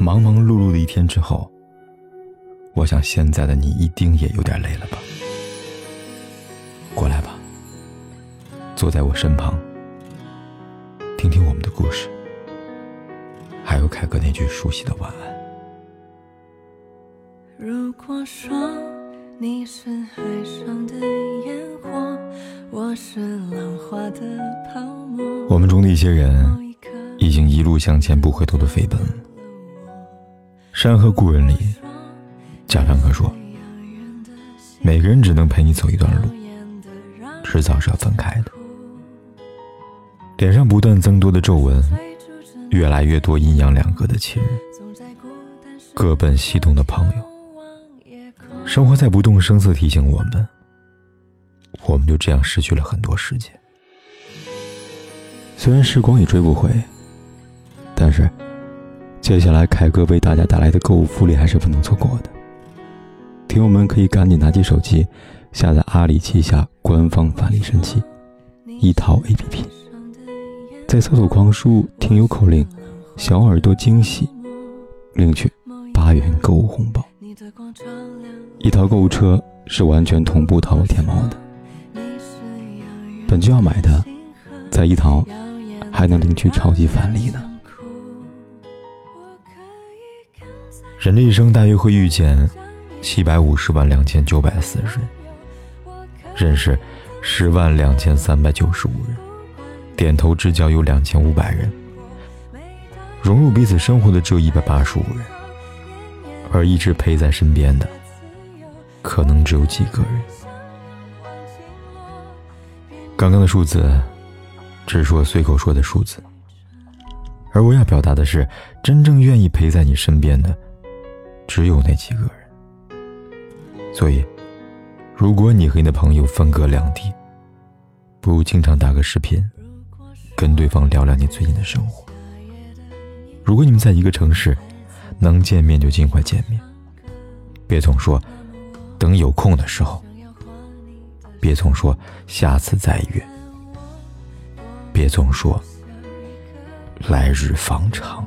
忙忙碌碌的一天之后，我想现在的你一定也有点累了吧？过来吧，坐在我身旁，听听我们的故事，还有凯哥那句熟悉的晚安。如果说你是海上的烟火，我是浪花的泡沫。我们中的一些人已经一路向前不回头的飞奔。《山河故人》里，贾樟柯说：“每个人只能陪你走一段路。”迟早是要分开的。脸上不断增多的皱纹，越来越多阴阳两隔的亲人，各奔西东的朋友。生活在不动声色提醒我们，我们就这样失去了很多时间。虽然时光已追不回，但是接下来凯哥为大家带来的购物福利还是不能错过的。听友们可以赶紧拿起手机。下载阿里旗下官方返利神器一淘 APP，在搜索框输入“听友口令”，小耳朵惊喜，领取八元购物红包。一淘购物车是完全同步淘宝天猫的。本就要买的，在一淘还能领取超级返利呢。人的一生大约会遇见七百五十万两千九百四十人。认识十万两千三百九十五人，点头之交有两千五百人，融入彼此生活的只有一百八十五人，而一直陪在身边的，可能只有几个人。刚刚的数字，只是我随口说的数字，而我要表达的是，真正愿意陪在你身边的，只有那几个人。所以。如果你和你的朋友分隔两地，不如经常打个视频，跟对方聊聊你最近的生活。如果你们在一个城市，能见面就尽快见面，别总说等有空的时候，别总说下次再约，别总说来日方长。